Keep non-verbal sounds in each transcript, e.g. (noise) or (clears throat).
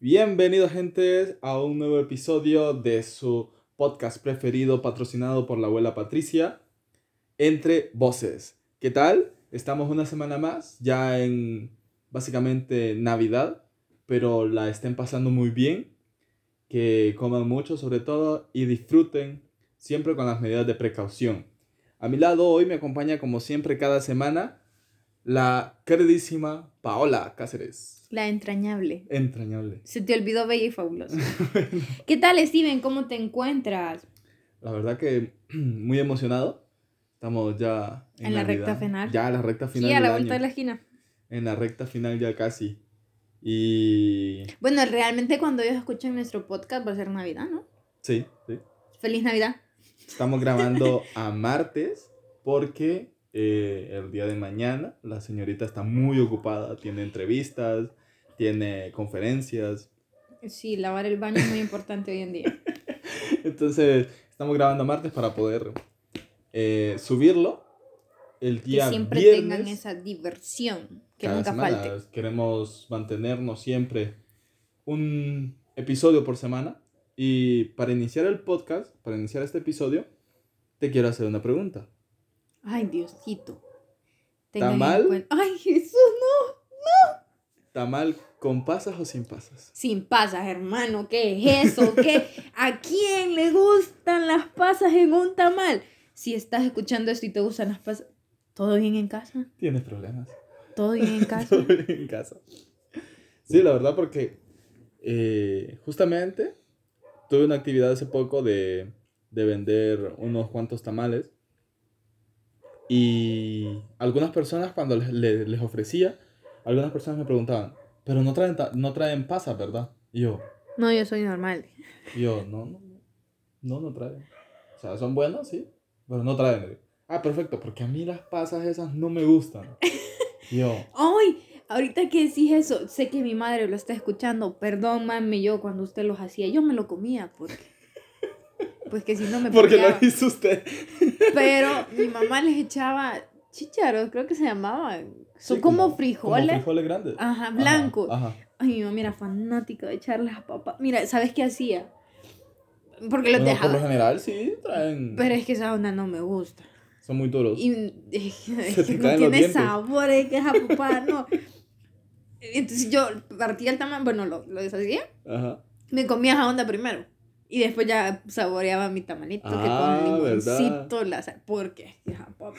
Bienvenidos, gente, a un nuevo episodio de su podcast preferido, patrocinado por la abuela Patricia, Entre Voces. ¿Qué tal? Estamos una semana más, ya en básicamente Navidad, pero la estén pasando muy bien. Que coman mucho, sobre todo, y disfruten siempre con las medidas de precaución. A mi lado hoy me acompaña, como siempre, cada semana, la queridísima Paola Cáceres. La entrañable. Entrañable. Se te olvidó bella y fabulosa. (laughs) ¿Qué tal, Steven? ¿Cómo te encuentras? La verdad que (clears throat) muy emocionado. Estamos ya En la recta final. Ya, la recta final. Sí, a la del vuelta de año. la esquina. En la recta final ya casi. Y. Bueno, realmente cuando ellos escuchen nuestro podcast va a ser Navidad, ¿no? Sí, sí. Feliz Navidad. Estamos grabando (laughs) a martes porque eh, el día de mañana la señorita está muy ocupada. Tiene entrevistas, tiene conferencias. Sí, lavar el baño es muy importante hoy en día. (laughs) Entonces, estamos grabando martes para poder eh, subirlo el Que día siempre viernes. tengan esa diversión que cada nunca semana. falte. Queremos mantenernos siempre un episodio por semana. Y para iniciar el podcast, para iniciar este episodio, te quiero hacer una pregunta. Ay, Diosito. ¿Tamal? Ay, Jesús, no. ¿Tamal con pasas o sin pasas? Sin pasas, hermano, ¿qué es eso? ¿Qué? ¿A quién le gustan las pasas en un tamal? Si estás escuchando esto y te gustan las pasas, ¿todo bien en casa? Tienes problemas. ¿Todo bien en casa? (laughs) Todo bien en casa. Sí, la verdad, porque eh, justamente tuve una actividad hace poco de, de vender unos cuantos tamales. Y algunas personas, cuando les, les- les ofrecía, algunas personas me preguntaban, pero no traen, no traen pasas, ¿verdad? Y yo, No, yo soy normal. y yo, no, no, no, no, traen. O sea, son buenos, sí, pero no traen. Ah, perfecto, porque a mí las pasas esas no me gustan. Y yo, ¡Ay! Ahorita que decís eso, sé que mi madre lo está escuchando. Perdón, mami, yo cuando usted los hacía, yo me lo comía porque. Pues que si no me porque peleaba. lo hizo usted. Pero (laughs) mi mamá les echaba chícharos, creo que se llamaban. Son Sí, como, Como frijoles. frijoles grandes. Ajá, blancos. Ajá. Ay, mi mamá era fanática de echarles a papá. Mira, ¿sabes qué hacía? Porque los Bueno, por lo dejaba. general sí traen. Pero es que esa onda no me gusta. Son muy duros. Y es que, (laughs) (laughs) no tiene sabor, es que es a papá, no. Entonces yo partía el tamal, bueno, lo, lo deshacía, Ajá. me comía esa onda primero. Y después ya saboreaba mi tamalito Ah, que con ¿verdad? limoncito, la sal. Porque, hija, papá.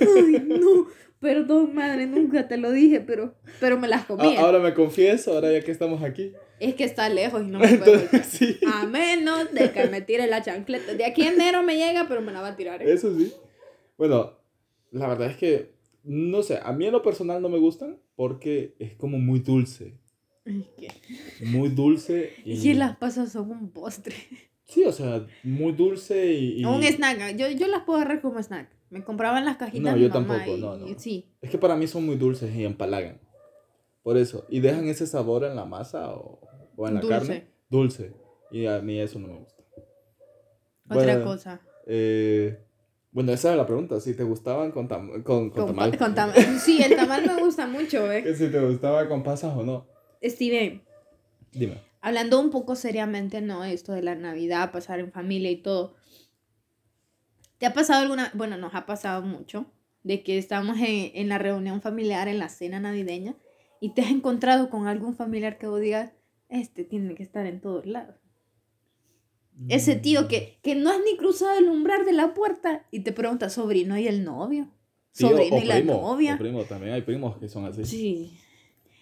Ay, no. Perdón, madre, nunca te lo dije, pero, pero me las Ah, comía. ahora me confieso, ahora ya que estamos aquí. Es que está lejos y no me puedo. Entonces, (laughs) sí. A menos de que me tire la chancleta. De aquí a enero me llega, pero me la va a tirar. ¿eh? Eso sí. Bueno, la verdad es que, no sé, a mí en lo personal no me gustan porque es como muy dulce. Muy dulce. Y... que las pasas son un postre. Sí, o sea, muy dulce y... y- Un snack. Yo, yo las puedo agarrar como snack. Me compraban las cajitas No, yo mamá tampoco, y- no, no. y sí. Es que para mí son muy dulces y empalagan. Por eso. Y dejan ese sabor en la masa o, o en la Dulce. carne. Dulce. Y a mí eso no me gusta. Otra Bueno, cosa. Eh, bueno, esa era la pregunta. Si te gustaban con, tam- con, con Con, tamal. pa- con tamal. (laughs) Sí, el tamal me gusta mucho, ¿eh? Que si te gustaba con pasas o no. Steven, Dime. hablando un poco seriamente, ¿no? Esto de la Navidad, pasar en familia y todo. ¿Te ha pasado alguna, bueno, nos ha pasado mucho, de que estamos en, en la reunión familiar, en la cena navideña, y te has encontrado con algún familiar que vos digas, este tiene que estar en todos lados? Ese tío que, que no has ni cruzado el umbral de la puerta y te pregunta, sobrino y el novio, Tío sobrino o y la novia. O primo, también hay primos que son así. Sí.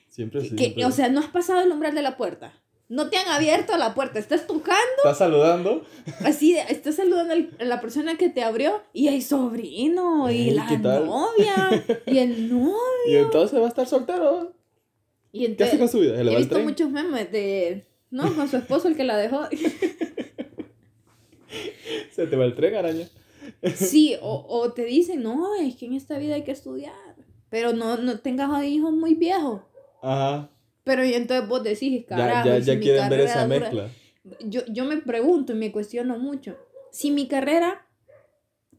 Siempre sí. Que- o sea, no has pasado el umbral de la puerta. No te han abierto la puerta. Estás tocando, Estás saludando. así, estás saludando al- a la persona que te abrió y hay sobrino y la novia y el (laughs) novio. Y entonces va a estar soltero. Y ¿Qué hace entonces, con su vida? ¿Se le he el visto muchos memes de, ¿no? Con su esposo el que la dejó. (laughs) Se te va el tren, araña. Sí, o, o te dicen, no, es que en esta vida hay que estudiar. Pero no, no tengas hijos muy viejos. Ajá. Pero y entonces vos decís, Ya, carajo, ya, si ya mi quieren ver esa dura- mezcla. yo, yo me pregunto y me cuestiono mucho. Si mi carrera,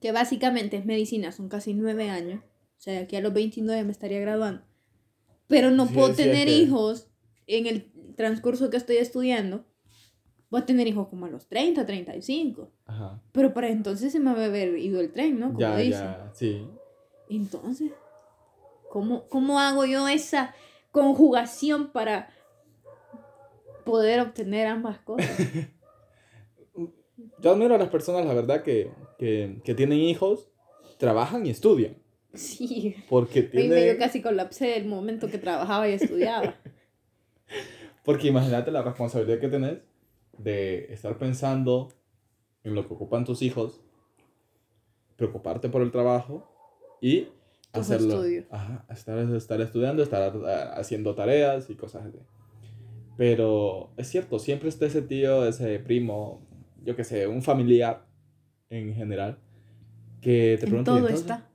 que básicamente es medicina, son casi nueve años, o sea, aquí a los 29 me estaría graduando, pero no Sí, puedo tener que- hijos en el transcurso que estoy estudiando, voy a tener hijos como a los 30, 35. Ajá. Pero para entonces se me va a haber ido el tren, ¿no? Como Ya, dicen. ya, sí. Entonces, ¿cómo, ¿cómo hago yo esa conjugación para poder obtener ambas cosas? (laughs) Yo admiro a las personas, la verdad, que, que, que tienen hijos, trabajan y estudian. Sí. Porque yo casi colapsé el momento que trabajaba y estudiaba. (laughs) Porque imagínate la responsabilidad que tenés de estar pensando en lo que ocupan tus hijos, preocuparte por el trabajo y Tus hacerlo. estudios. Ajá, estar, estar estudiando, estar ah, haciendo tareas y cosas así. Pero es cierto, siempre está ese tío, ese primo, yo qué sé, un familiar en general, que te pregunta, "¿Y todo entonces? está.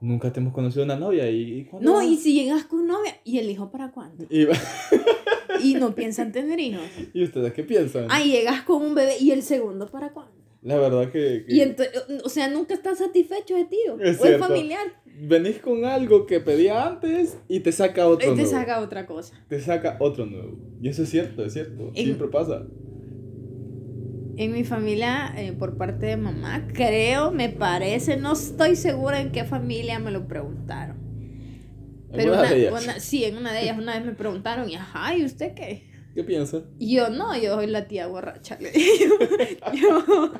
Nunca te hemos conocido una novia y, y ¿cuándo No, vas?". y si llegas con novia, ¿y el hijo para cuándo? y, (laughs) Y no piensan tener hijos. ¿y ustedes qué piensan? Ah, llegas con un bebé, ¿y el segundo para cuándo? La verdad que, que Y o sea, nunca estás satisfecho de tío. Es o cierto. familiar. Venís con algo que pedía antes y te saca otro te nuevo. saca otra cosa. Te saca otro nuevo. Y eso es cierto, es cierto. En- Siempre pasa. En mi familia, eh, por parte de mamá, creo, me parece, no estoy segura en qué familia me lo preguntaron. Pero Alguna una, de ellas. una- sí, en una de ellas una vez me preguntaron, y ajá, ¿y usted qué? ¿Qué piensas? Y yo, no, yo soy la tía borracha. dije. (laughs) yo,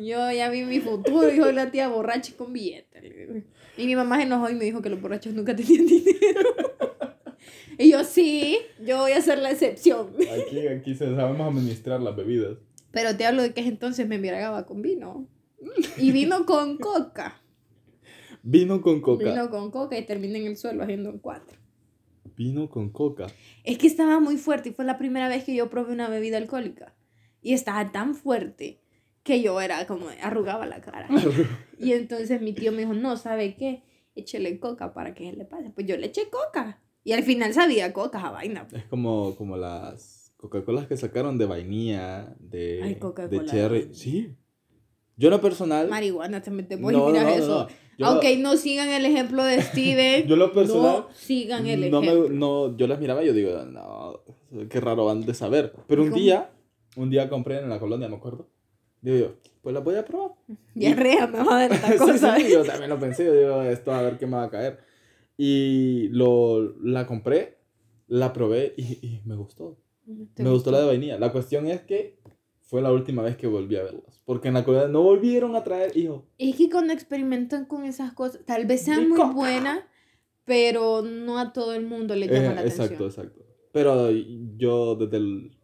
yo ya vi mi futuro, yo soy la tía borracha y con billete. Y mi mamá se enojó y me dijo que los borrachos nunca (laughs) tenían dinero. y yo, sí, yo voy a ser la excepción. Aquí, aquí se sabemos administrar las bebidas. Pero te hablo de que entonces me embriagaba con vino. Y vino con coca. Vino con coca. Vino, Vino con coca y terminé en el suelo haciendo un cuatro. con coca. Es que estaba muy fuerte y fue la primera vez que yo probé una bebida alcohólica. Y estaba tan fuerte que yo era como arrugaba la cara. (laughs) Y entonces mi tío me dijo, no, ¿sabe qué? Échele coca para que se le pase. Pues yo le eché coca. Y al final sabía coca a vaina. Es como, como las Coca-Colas que sacaron de vainilla, de, Ay, de cherry. Sí. Yo en lo personal. Marihuana, te metemos no, y miras no, no, eso. Aunque no sigan el ejemplo de Steven. (laughs) yo lo personal. no sigan el no, me, ejemplo. no, yo las miraba y yo digo, no, qué raro van de saber. Pero un ¿Cómo? día, un día compré en la colonia, me acuerdo. Digo yo, pues la voy a probar. (laughs) Diarrea me va a dar esta Sí, cosa. sí, yo también lo pensé, yo digo, esto a ver qué me va a caer. Y lo, la compré, la probé y, y me gustó. ¿Te me gustó la de vainilla. La cuestión es que fue la última vez que volví a verlas. Porque en la colonia no volvieron a traer, hijo. Es que cuando experimentan con esas cosas, tal vez sean muy buenas, pero no a todo el mundo le llama Eh, la exacto, atención. exacto. Pero yo desde el...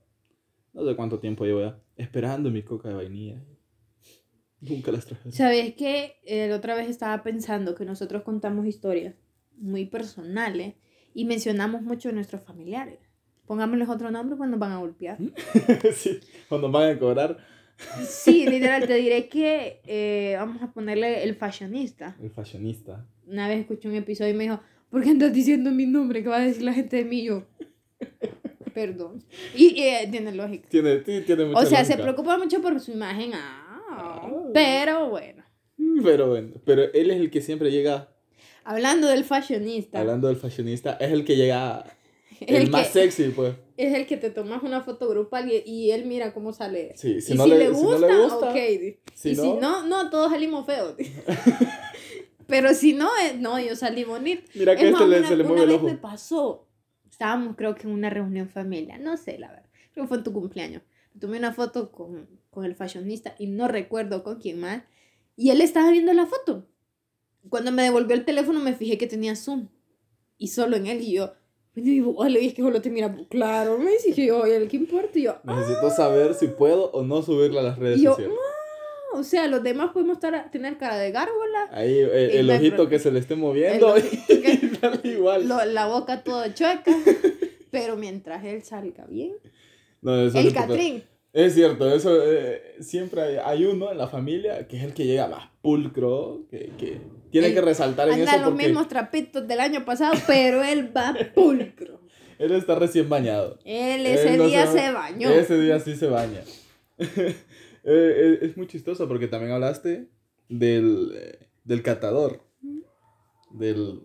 No sé cuánto tiempo llevo ya. Esperando mi coca de vainilla. Nunca las traje. ¿Sabes qué? Eh, la otra vez estaba pensando que nosotros contamos historias muy personales y mencionamos mucho a nuestros familiares. Pongámosles otro nombre cuando van a golpear. (laughs) sí, cuando van a cobrar Sí, literal, te diré que eh, vamos a ponerle el fashionista. el fashionista. Una vez escuché un episodio y me dijo, ¿por qué andas diciendo mi nombre? ¿Qué va a decir la gente de mí? Yo, perdón. Y eh, tiene lógica. Tiene, tiene mucha O sea, se lógica. preocupa mucho por su imagen. Ah, Ah. pero bueno. Pero bueno, pero él es el que siempre llega, Hablando del fashionista, hablando del fashionista, es el que llega el, el, más que, sexy, pues. es el que te tomas una foto grupal y, y él mira cómo sale. Sí, si y no si, le- le si no gusta, le gusta, ok. Si y no, si no, no, todos salimos feos. (laughs) Pero si no, eh, no, yo salí bonita. mira que Es este más, le, una, se le una mueve el vez ojo. me pasó. Estábamos, creo que en una reunión familiar. No sé, la verdad. Creo que fue en tu cumpleaños. Tomé una foto con, con el fashionista y no recuerdo con quién más. Y él estaba viendo la foto. Cuando me devolvió el teléfono me fijé que tenía zoom. Y solo en él. Y yo, y le dije que solo te mira. Claro, me dije yo, oye, ¿qué importa? Y yo, Necesito saber si puedo o no subirla a las redes Y yo, sociales. "Ah", o sea, los demás podemos estar, tener cara de gárgola. Ahí eh, el hay ojito que se le esté moviendo El que- (laughs) igual. lo- la boca toda chueca. Pero mientras él salga bien. No, eso es El. Catrín. Es cierto, eso eh, siempre hay, hay uno en la familia que es el que llega más pulcro, que, que tiene Él que resaltar en Anda eso los porque mismos trapitos del año pasado, pero él va pulcro. (laughs) él está recién bañado. Él Él ese no día se se, ba- bañó. Ese día sí se baña. (laughs) Eh, eh, es muy chistoso porque también hablaste del, del catador. Del...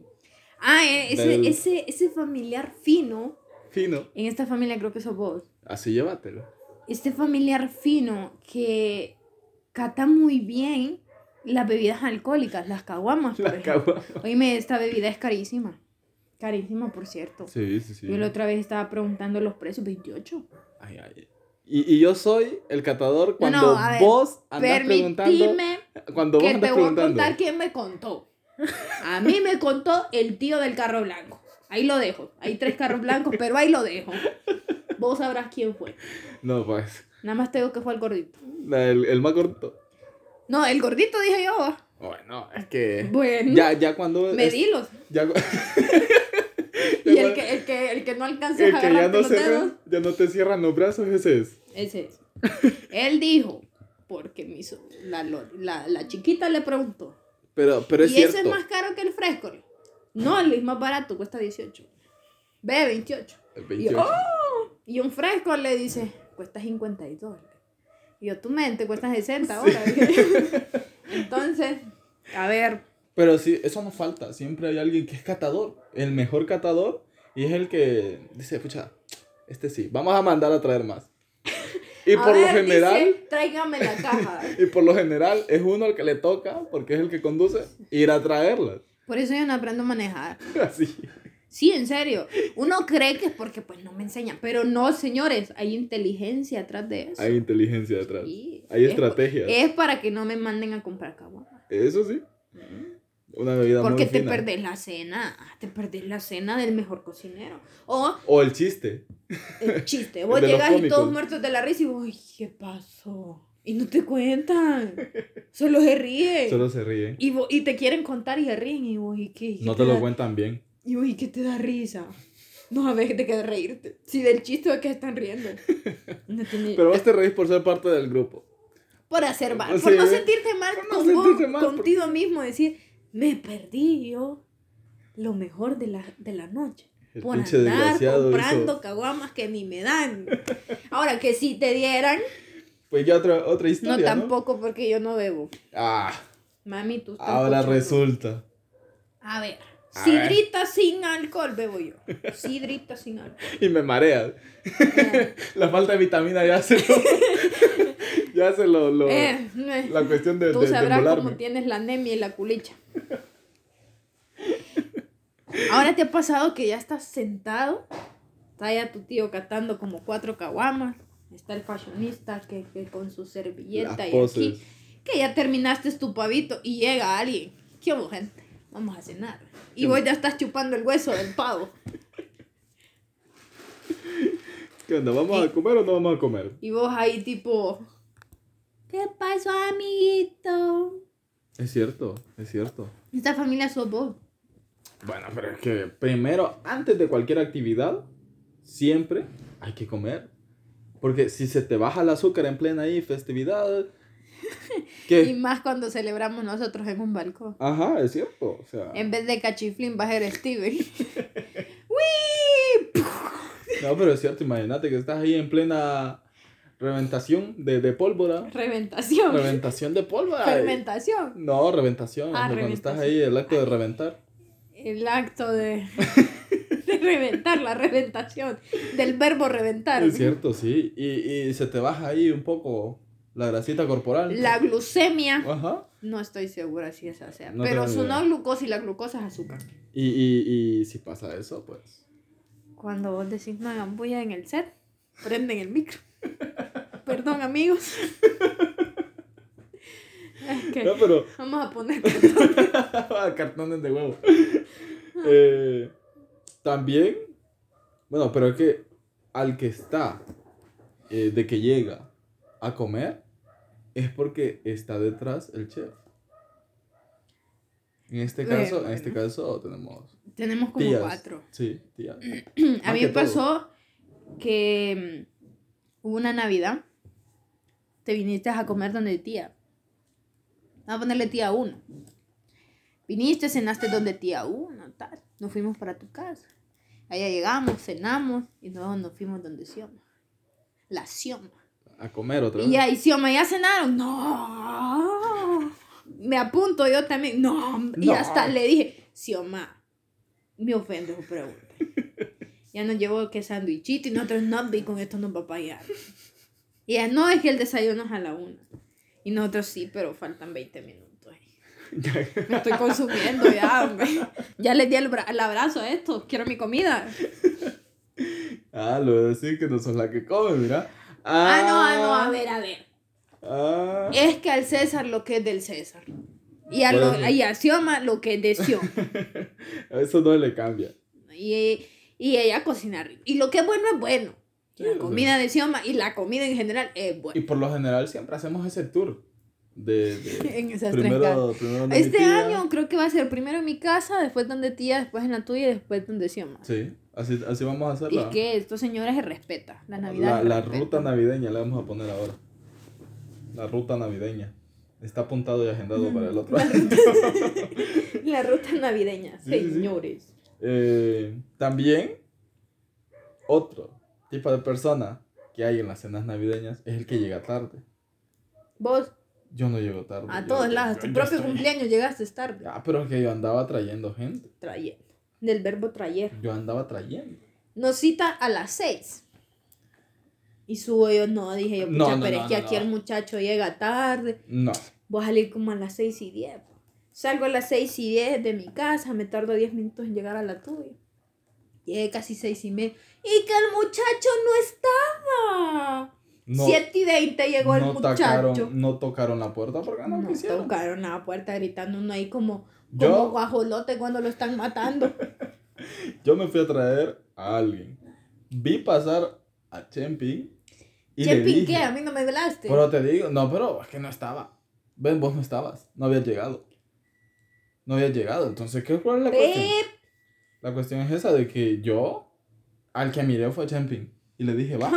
Ah, eh, ese, del- ese, ese familiar fino fino. En esta familia creo que sos vos. Así llévatelo. Este familiar fino que cata muy bien las bebidas alcohólicas, las caguamas. por La ejemplo. cagua. Oíme, esta bebida es carísima. Carísima, por cierto. Sí, sí, sí. Yo la otra vez estaba preguntando los precios, 28. Ay, ay. Y, y yo soy el catador cuando no, a ver, vos andas preguntando. Cuando vos que te andas voy a preguntando. contar quién me contó. A mí me contó el tío del carro blanco. Ahí lo dejo. Hay tres carros blancos, pero ahí lo dejo. Vos sabrás quién fue. No, pues. Nada más te digo que fue el gordito. el, el más corto. No, el gordito dije yo. Bueno, es que. Bueno, Ya, ya cuando. medilos. ya, (laughs) (laughs) Y el que, el que, el que no alcance el a que ya no, los dedos. ya no te cierran los brazos, ese es. Ese es. Él dijo, porque mi la, la, la chiquita le preguntó. Pero, pero es ¿Y cierto. ese es más caro que el fresco? No, el es más barato, cuesta 18. Ve, 28. El Y, 28. yo, "Oh". y un fresco le dice, cuesta 52. Y yo, tu mente cuesta 60 ahora. (laughs) Entonces, a ver, Pero sí, eso no falta. Siempre hay alguien que es catador. El mejor catador. Y es el que dice, pucha, este sí. Vamos a mandar a traer más. Y a por lo ver, general. dice, tráigame la (laughs) caja. Y por lo general es uno el que le toca, porque es el que conduce, ir a traerlas. Por eso yo no aprendo a manejar. (laughs) Así. Sí, en serio. Uno cree que es porque pues no me enseñan, pero no, señores, hay inteligencia atrás de eso. Hay inteligencia detrás. Sí, Hay es- estrategias. Es para que no me manden a comprar caguamas. Eso sí. Una bebida Porque muy te fina. perdés la cena, te perdés la cena del mejor cocinero. O O el chiste. el chiste, (laughs) vos los llegas y todos muertos de la risa y vos, "Ay, ¿qué pasó? Y no te cuentan, (laughs) solo se ríen. Solo se ríen. Y, vos- y te quieren contar y se ríen y vos, ¿y qué? ¿Y No te lo da- cuentan bien. Y vos, ¿y qué te da risa? No sabes de qué reírte. Si del chiste de que están riendo. (laughs) No Pero vos te reís por ser parte del grupo. por hacer mal, Sí, por no sentirte mal, Por no con vos, sentirte mal, contigo mismo, decir, me perdí yo lo mejor de la, de la noche. El por andar comprando hizo- caguamas que ni me dan. (laughs) Ahora que si te dieran, Pues ya otra, otra historia, ¿no? tampoco porque yo no bebo. Ah, Mami, tú estás ahora resulta. A ver, A sidrita sin alcohol bebo yo. Sidrita sin alcohol. (laughs) Y me mareas. Eh, La falta de vitamina ya se lo... (laughs) ya se lo... lo- eh, eh. la cuestión de, Tú de, sabrás cómo tienes la anemia y la culicha. Ahora te ha pasado que ya estás sentado, está ya tu tío catando como cuatro caguamas, está el fashionista que, que con su servilleta Las y poses. aquí, que ya terminaste tu pavito y llega alguien. ¿Qué hubo, gente? Vamos a cenar. Y ¿Qué vos ya estás chupando el hueso del pavo. (laughs) ¿Qué onda? ¿Vamos a comer o no vamos a comer? Y vos ahí tipo, ¿qué pasó, amiguito? Es cierto, es cierto. Esta familia sos vos. Bueno, pero es que primero, antes de cualquier actividad, siempre hay que comer. Porque si se te baja el azúcar en plena ahí festividad, (laughs) Y ¿qué? más cuando celebramos nosotros en un balcón. Ajá, es cierto. O sea, En vez de cachiflín va a ser Steven. (laughs) No, pero es cierto, imagínate que estás ahí en plena reventación de, de pólvora. Reventación. Reventación de pólvora. Fermentación. No, reventación. Ah, sea, cuando estás reventación. ahí, el acto de reventar. El acto de, (laughs) de reventar, la reventación. Del verbo reventar. Es cierto, sí. Y, y se te baja ahí un poco la grasita corporal. La glucemia. Ajá. No estoy segura si esa sea. No pero su no glucosa y la glucosa es azúcar. Y, y, y si pasa eso, pues. Cuando vos decís no hagan bulla en el set, prenden el micro. (laughs) Perdón, amigos. (laughs) Que No, pero. vamos a poner (laughs) (laughs) cartones de huevo. Eh, también. Bueno, pero es que al que está, eh, de que llega a comer, es porque está detrás el chef. En este Eh, caso, en bueno. este caso tenemos Tenemos como tías. cuatro. Sí, tías. (clears throat) A mí me pasó que mm, hubo una Navidad, te viniste a comer donde tía. Vamos a ponerle tía uno. Viniste, cenaste donde tía uno, tal. Nos fuimos para tu casa. Allá llegamos, cenamos y luego nos fuimos donde Sioma. La Sioma. A comer otra vez. Y ahí, Sioma, ¿ya cenaron? No. Me apunto yo también. No. Y No. hasta le dije, Sioma, me ofende su pregunta. Ya nos llevó que sándwichito y nosotros no, vi con esto nos va a pagar. Y ella, no, es que el desayuno es a la una. Y nosotros sí, pero faltan 20 minutos. (laughs) Me estoy consumiendo ya, hombre. Ya le di el, bra- el abrazo a esto. Quiero mi comida. Ah, lo voy a decir que no sos la que come, mira. Ah, no, ah, no, a ver, a ver. Ah. Es que al César lo que es del César. Y a, lo, y a Xioma lo que es de Xioma. (laughs) Eso no le cambia. Y, y ella cocina rico. Y lo que es bueno es bueno. Sí, La comida de Xioma y la comida en general es Y buena. por lo general siempre hacemos ese tour. De, de (laughs) En esas tres primero, primero donde mi Este año creo que va a ser primero en mi casa, después donde tía, después en la tuya y después donde Xioma. Sí, así, así vamos a Y hacerla. es que estos señores se respetan. La Navidad. La, la respeta. ruta navideña la vamos a poner ahora. La ruta navideña. Está apuntado y agendado para el otro La año. (laughs) (laughs) La ruta navideña, Sí, sí, sí. señores. Eh, también, otro tipo de persona que hay en las cenas navideñas es el que llega tarde. Vos, Yo no llego tarde. a todos lados, tu propio estoy- cumpleaños llegaste tarde. Ah, pero es que yo andaba trayendo gente. Trayendo. Del verbo traer. Yo andaba trayendo. Nos cita a las 6. Y subo yo, no, dije yo, pucha, No, no, pero no, es que no, aquí no. el muchacho llega tarde. No. Voy a salir como a las 6 y 10. Salgo a las 6 y 10 de mi casa, me tardo 10 minutos en llegar a la tuya. Llegué casi 6 y media. Y que el muchacho no estaba. No, 7 y 20 llegó el muchacho. tocaron, no tocaron la puerta porque no, No, quisieron. tocaron la puerta gritando uno ahí como, Yo- como guajolote cuando lo están matando. (laughs) Yo me fui a traer a alguien. Vi pasar a Chemping y le dije, ¿qué? A mí no me hablaste. Pero te digo, no, pero es que no estaba. Ven, vos no estabas, no habías llegado. No habías llegado, entonces, ¿qué cuál es la cuestión? La cuestión es esa de que yo, al que miré fue a Chemping y le dije, va.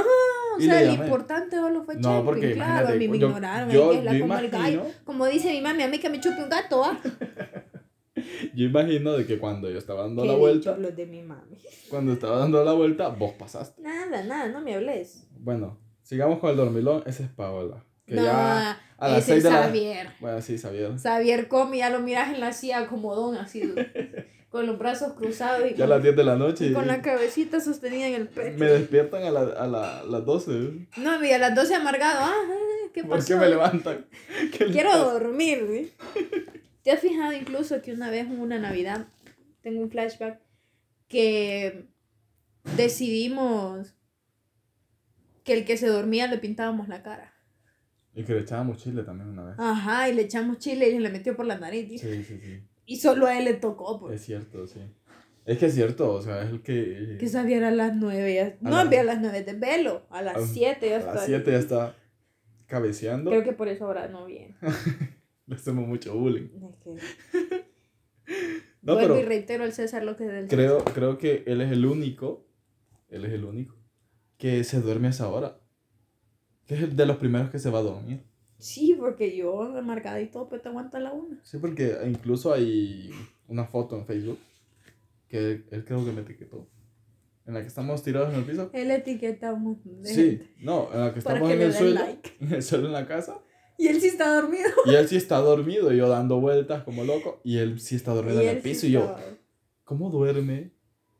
O y sea, el llamé. importante solo fue No, Chepin, porque claro, a mí me yo- ignoraron, yo- es la yo como el imagino- Como dice mi mami, a mí que me chupe un gato, ¿ah? (laughs) Yo imagino de que cuando yo estaba dando Qué la vuelta, los de mi mami. (laughs) cuando estaba dando la vuelta, vos pasaste. Nada, nada, no me hables. Bueno, sigamos con el dormilón, ese es Paola. Que no, ya a las ese seis es de la- Xavier. Bueno, sí, Xavier. Xavier come, ya lo miras en la silla como don, así, (laughs) con los brazos cruzados y Ya a las 10 de la noche. y con la cabecita sostenida en el pecho. Me despiertan a, la, a la- las 12. No, y a las 12 amargado, ah, ¿qué pasó? ¿Por qué me levantan? (laughs) ¿Qué les Quiero pasa? dormir, güey. (laughs) ¿Te has fijado incluso que una vez en una Navidad, tengo un flashback, que decidimos que el que se dormía le pintábamos la cara? Y que le echábamos chile también una vez. Ajá, y le echamos chile y le metió por la nariz. Sí, sí, sí. Y solo a él le tocó, pues. Es cierto, sí. Es que es cierto, o sea, es el que. Que sabía a las nueve. Ya. A No, la- había a las nueve de velo. A a- las siete ya A está. las 7 ya está cabeceando. Creo que por eso ahora no viene. (laughs) Le hacemos mucho bullying. Es que... (laughs) No, Vuelvo pero y reitero al César lo que es del creo, creo que él es el único. Él es el único. Que se duerme a esa hora. Que es el de los primeros que se va a dormir. Sí, porque yo marcada y todo, pero te aguanta la una. Sí, porque incluso hay una foto en Facebook que él, él creo que me etiquetó. En la que estamos tirados en el piso. Él etiqueta un montón de Sí, gente no, en la que estamos que en el suelo. like. (laughs) En el suelo en la casa. Y él sí está dormido. Y él sí está dormido, y yo dando vueltas como loco. Y él sí está dormido en el sí piso. Y yo, ¿cómo duerme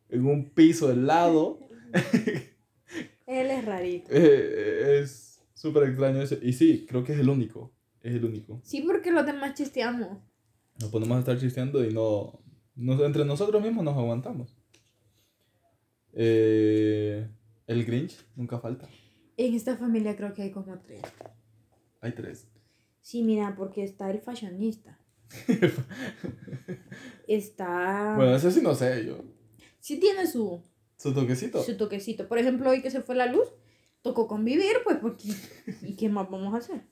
en un piso helado? (laughs) Él es rarito. (laughs) Eh, es súper extraño eso. Y sí, creo que es el único. Es el único. Sí, porque los demás chisteamos. Nos ponemos a estar chisteando y no, no- Entre nosotros mismos nos aguantamos. Eh, el Grinch nunca falta. En esta familia creo que hay como tres. Hay tres. Sí, mira, porque está el fashionista. (laughs) está... Bueno, eso sí no sé yo. Sí tiene su, Su toquecito. su toquecito. Por ejemplo, hoy que se fue la luz, tocó convivir, pues, porque... ¿Y qué más vamos a hacer?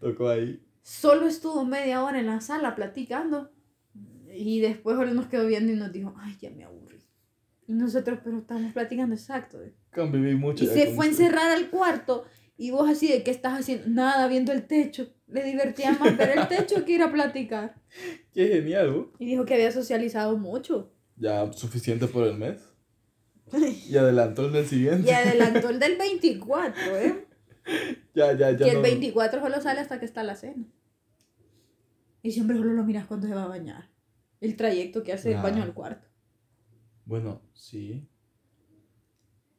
Tocó ahí. Solo estuvo media hora en la sala platicando. Y después ahora nos quedó viendo y nos dijo, ay, ya me aburrí. Y nosotros, pero estábamos platicando exacto. ¿eh? Conviví mucho. Y se fue a usted. encerrar al cuarto. Y vos así de, ¿qué estás haciendo? Nada, viendo el techo. Le divertía más ver el techo que ir a platicar. (laughs) Qué genial, ¿no? Y dijo que había socializado mucho. Ya suficiente por el mes. Y adelantó el del siguiente. Y adelantó el del 24, ¿eh? (laughs) Ya, ya, ya. que el no- 24 solo sale hasta que está la cena. Y siempre solo lo miras cuando se va a bañar. El trayecto que hace del baño al cuarto. Bueno, sí.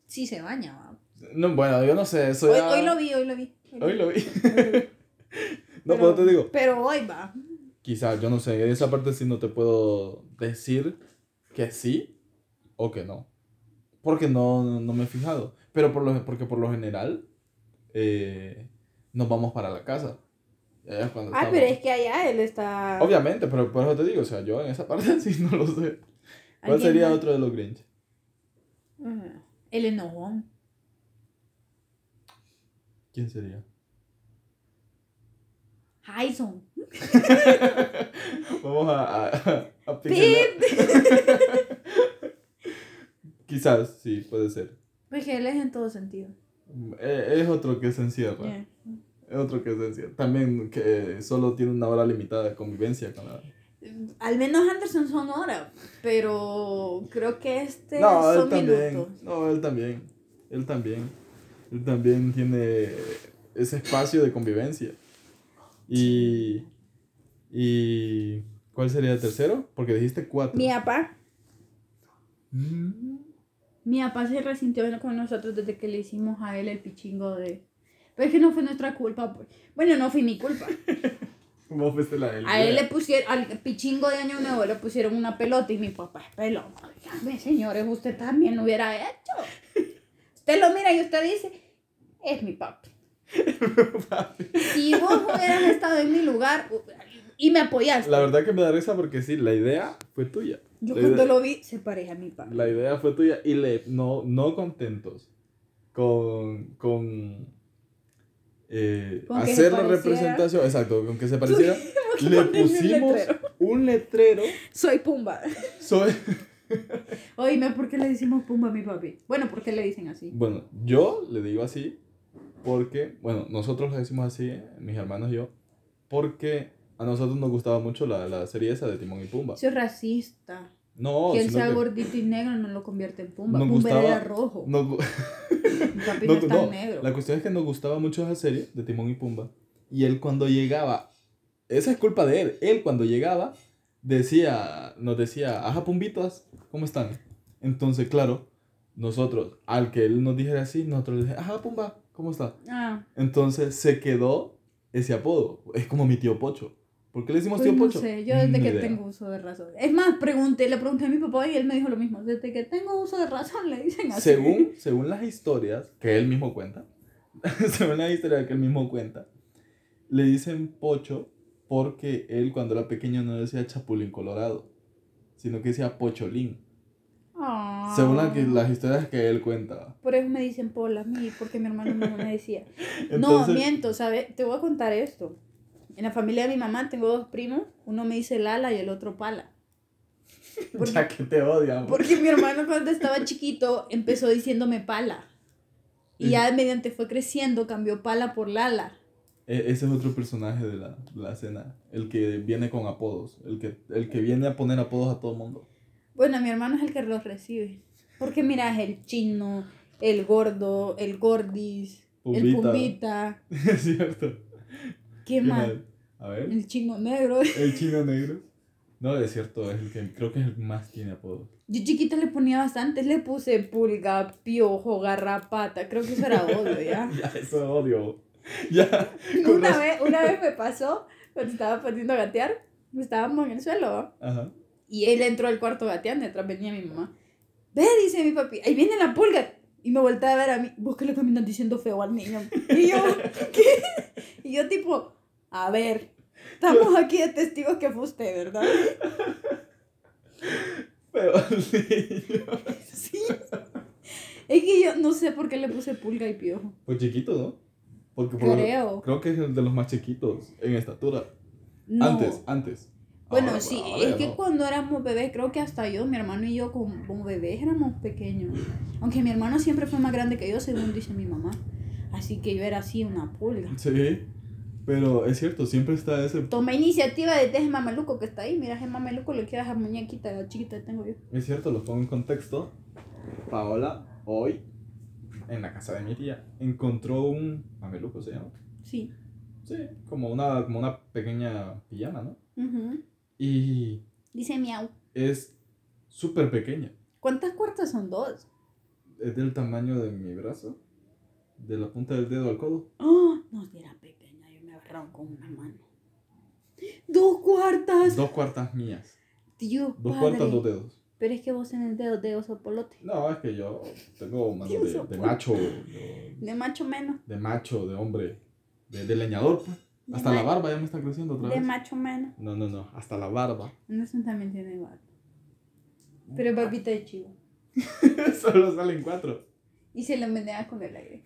sí se baña, ¿va? No, bueno, yo no sé, eso Hoy, ya- hoy lo vi, hoy lo vi. Hoy lo vi. vi. (laughs) no, pero te digo, Pero hoy va. quizás, yo no sé, esa parte sí no te puedo decir que sí o que no. Porque no, no me he fijado. Pero por lo, porque por lo general eh, nos vamos para la casa. Es Ah, estamos- pero es que allá él está. Obviamente, pero por eso te digo, o sea, yo en esa (laughs) parte sí no lo sé. ¿Cuál ¿Alguien sería otro de los Grinch? Ajá. El enojón. ¿Quién sería? Jason. (laughs) Vamos a, a, a. (laughs) Quizás, sí, puede ser. Porque él es en todo sentido. Eh, Es otro que se encierra. Yeah. Es otro que se encierra. También que solo tiene una hora limitada de convivencia con la... Al menos Anderson son horas, pero creo que este No, él son también. minutos. No, él también. Él también. Él también tiene ese espacio de convivencia. Y... Y... ¿Cuál sería el tercero? Porque dijiste cuatro. Mi papá, Mm. Mi papá se resintió con nosotros desde que le hicimos a él el pichingo de... Pero es que no fue nuestra culpa, pues. Bueno, no fue mi culpa. (laughs) Vos fuiste la del A él le pusieron, al pichingo de Año Nuevo le pusieron una pelota y mi papá es pelón. Señores, usted también lo hubiera hecho. Usted lo mira y usted dice, es mi papi. (laughs) Si vos hubieras estado en mi lugar y me apoyaste, La verdad que me da risa porque sí, la idea fue tuya. Yo La cuando idea- lo vi, se pareja a mi papá. La idea fue tuya y le, no, no contentos con, con, eh, Con hacer la representación, exacto, con que se pareciera, le ponen un pusimos letrero. un letrero. Soy Pumba. Soy, (laughs) Oíme, ¿por qué le decimos Pumba a mi papi? Bueno, ¿por qué le dicen así? bueno, yo le digo así porque, bueno, nosotros le decimos así, mis hermanos y yo, porque a nosotros nos gustaba mucho la, la serie esa de Timón y Pumba. Soy racista. No, que él sino sea que gordito y negro no lo convierte en Pumba. Nos Pumba gustaba- era rojo. nos (laughs) papi No, no, es tan no, negro. La cuestión es que nos gustaba mucho esa serie de Timón y Pumba. Y él cuando llegaba, esa es culpa de él, él cuando llegaba decía, nos decía, ajá Pumbitas, ¿cómo están? Entonces, claro, nosotros, al que él nos dijera así, nosotros le dijimos, ajá Pumba, ¿cómo está? Ah, Entonces se quedó ese apodo. Es como mi tío Pocho. ¿Por qué le decimos pues tío no Pocho? sé, yo desde Ni que idea. tengo uso de razón. Es más, pregunté, le pregunté a mi papá y él me dijo lo mismo. Desde que tengo uso de razón le dicen así. Según, (laughs) según las historias que él mismo cuenta, (laughs) según las historias que él mismo cuenta, le dicen Pocho porque él cuando era pequeño no decía Chapulín Colorado, sino que decía Pocholín. Ah. Según la que- las historias que él cuenta. Por eso me dicen Pola a mí, porque mi hermano no me decía. (laughs) no, Entonces, miento, ¿sabes? Te voy a contar esto. En la familia de mi mamá tengo dos primos, uno me dice Lala y el otro Pala. Porque, ya que te odian. porque mi hermano cuando estaba chiquito empezó diciéndome Pala. Y ya mediante fue creciendo cambió Pala por Lala. E- ese es otro personaje de la, de la escena, el que viene con apodos, el que, el que viene a poner apodos a todo el mundo. Bueno, mi hermano es el que los recibe. Porque mira, es el chino, el gordo, el gordis, el Pumbita. pumbita. (laughs) es cierto. ¿Qué ¿Qué más? A ver. El chino negro. (laughs) El chino negro. No, es cierto, es el que creo que es el que más tiene apodos. Yo chiquita le ponía bastantes, le puse pulga, piojo, garrapata, creo que eso era (laughs) odio, ¿ya? Ya, eso odio. Ya. Una razón. vez, una vez me pasó, cuando estaba poniendo a gatear, estábamos en el suelo. Ajá. y él entró al cuarto gateando, detrás venía mi mamá. Ve, dice mi papi, ahí viene la pulga. Y me voltea a ver a mí, vos que le caminan diciendo feo al niño. Y yo, (laughs) ¿qué? Y yo tipo, a ver, estamos aquí de testigos que fue usted, ¿verdad? Pero sí. Sí. Es que yo no sé por qué le puse pulga y piojo. Pues chiquito, ¿no? Porque por- Creo. creo que es el de los más chiquitos en estatura. No. Antes, antes. Bueno, Ahora, sí, ahora es que no. cuando éramos bebés, creo que hasta yo, mi hermano y yo como, como bebés éramos pequeños. Aunque mi hermano siempre fue más grande que yo, según dice mi mamá. Así que yo era así una pulga. Sí. Pero es cierto, siempre está ese. Toma iniciativa de ese mameluco que está ahí. Mira, ese mameluco le queda esa muñequita la chiquita que tengo yo. Es cierto, lo pongo en contexto. Paola, hoy, en la casa de mi tía, encontró un. Mameluco se llama. Sí. Sí, como una, como una pequeña pijama, ¿no? Ujú. Y Dice miau. es súper pequeña. ¿Cuántas cuartas son dos? es del tamaño de mi brazo. De la punta del dedo al codo. ¡Oh! No, si con una mano. ¡Dos cuartas! Dos cuartas mías. Dios Dos padre. cuartas, dos dedos. Pero es que vos en el dedo de oso polote. No, es que yo tengo mano de, de macho. De, De macho menos. de macho, de hombre. De, de leñador, pues. De Hasta la barba ya me está creciendo otra De vez. macho menos. No, no, no. Hasta la barba. Anderson también tiene barba. Pero es barbita de chivo. (laughs) Solo salen cuatro. Y se le menea con el aire.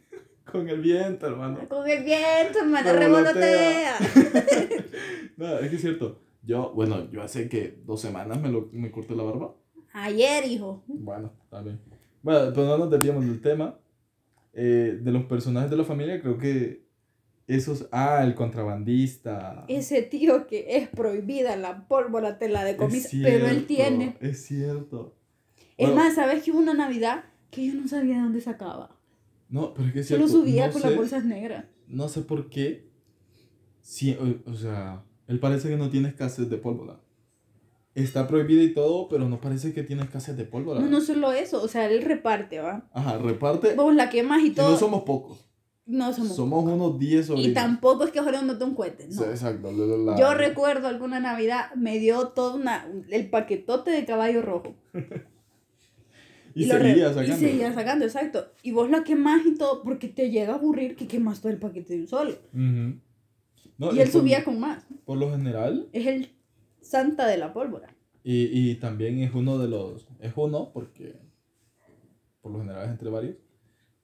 Con el viento, hermano. Con el viento, hermano, Revolotea. (laughs) No, es que es cierto. Yo, bueno, yo hace que dos semanas me, lo, me corté la barba. Ayer, hijo. Bueno, está bien. Bueno, pero no nos desviamos del tema. Eh, de los personajes de la familia, creo que esos. Ah, el contrabandista. Ese tío que es prohibida la pólvora, te la decomisa, pero él tiene. Es cierto. Es Bueno, más, ¿sabes que hubo una Navidad que yo no sabía de dónde sacaba? No, pero es que Solo subía no con sé, las bolsas negras. No sé por qué. Sí, o, o sea, él parece que no tiene escasez de pólvora. Está prohibido y todo, pero no parece que tiene escasez de pólvora. No, no solo eso, o sea, él reparte, ¿va? Ajá, reparte. Vos la quemas y Y todo. no somos pocos. No somos. Somos unos 10 y sobrinos. tampoco es que ahora no te un cohete, no. Sí, exacto. la- Yo recuerdo alguna Navidad, me dio todo una, el paquetote de caballo rojo. (laughs) Y, re- seguía sacando. Y seguía sacando, exacto. Y vos la quemás y todo, porque te llega a aburrir que quemas todo el paquete de un solo. Ujú. No, y él por- subía con más. Por lo general. Es el santa de la pólvora. Y, y también es uno de los. Es uno, porque. Por lo general es entre varios.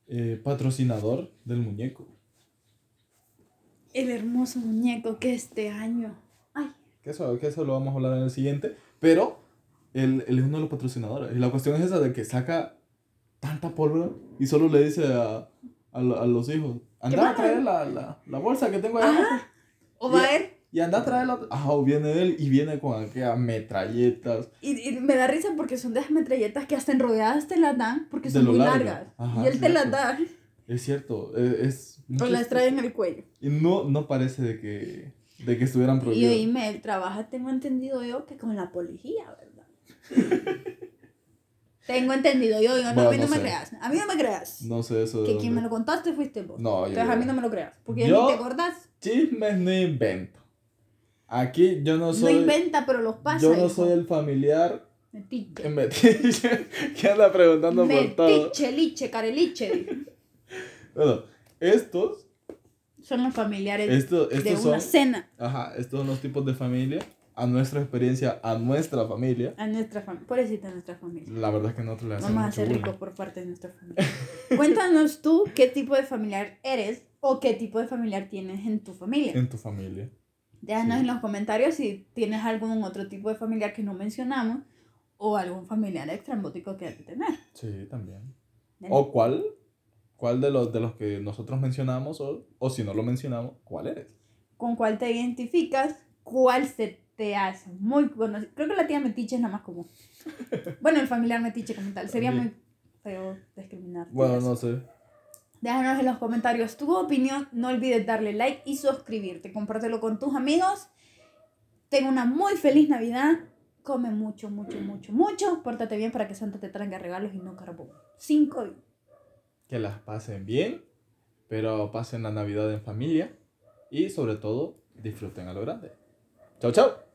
eh, patrocinador del muñeco. El hermoso muñeco que este año. Ay, Que eso, que eso lo vamos a hablar en el siguiente. Pero él, él es uno de los patrocinadores. Y la cuestión es esa de que saca tanta pólvora y solo le dice a, a, a los hijos: Anda a traer la, la, la bolsa que tengo allá. Ajá. abajo". o va a ir. Y anda a traer la. Ajá, o viene él y viene con aquellas metralletas. Y, y me da risa porque son de las metralletas que hasta enrolladas te las dan porque son muy larga. largas. Ajá, y él te las da. Es cierto, e- es. O las trae en el cuello. Y no, no parece de que, de que estuvieran Y prohibidos. oíme, él trabaja, tengo entendido yo, que con la policía, ¿verdad? (laughs) tengo entendido yo, yo no, Bueno, a mí no, no me sé. creas. A mí no me creas. No sé eso de que quien me lo contaste fuiste vos. No, yo- Entonces a mí no me lo creas. Porque ya Yo- ni te acordás. Chismes no invento. Aquí yo no No, soy. inventa, pero los pasa. yo no hijo. soy el familiar Metiche. metiche que anda preguntando por todo. Metiche, liche, careliche. Bueno, estos, Son los familiares estos, de una cena Ajá, estos son los tipos de familia. A nuestra experiencia, a nuestra familia. a nuestra familia. Pobrecita nuestra familia. La verdad es que nosotros le hacemos Vamos a ser ricos por parte de nuestra familia. Cuéntanos tú qué tipo de familiar eres o qué tipo de familiar tienes en tu familia. En tu familia. Déjanos Sí. en los comentarios si tienes algún otro tipo de familiar que no mencionamos o algún familiar extrambótico que hay que tener. Sí, también. ¿O cuál? ¿Cuál de los, de los que nosotros mencionamos? O, o si no lo mencionamos, ¿cuál eres? ¿Con cuál te identificas? ¿Cuál se te hace muy conocido? Creo que la tía metiche es la más común. (laughs) bueno, el familiar metiche como tal. Sería muy feo discriminar. Bueno, no sé. Déjanos en los comentarios tu opinión. No olvides darle like y suscribirte. Compártelo con tus amigos. Ten una muy feliz Navidad. Come mucho, mucho, mucho, mucho. Pórtate bien para que Santa te traiga regalos y no carbón. Cinco. Que las pasen bien, pero pasen la Navidad en familia y sobre todo disfruten a lo grande. Chao, chao.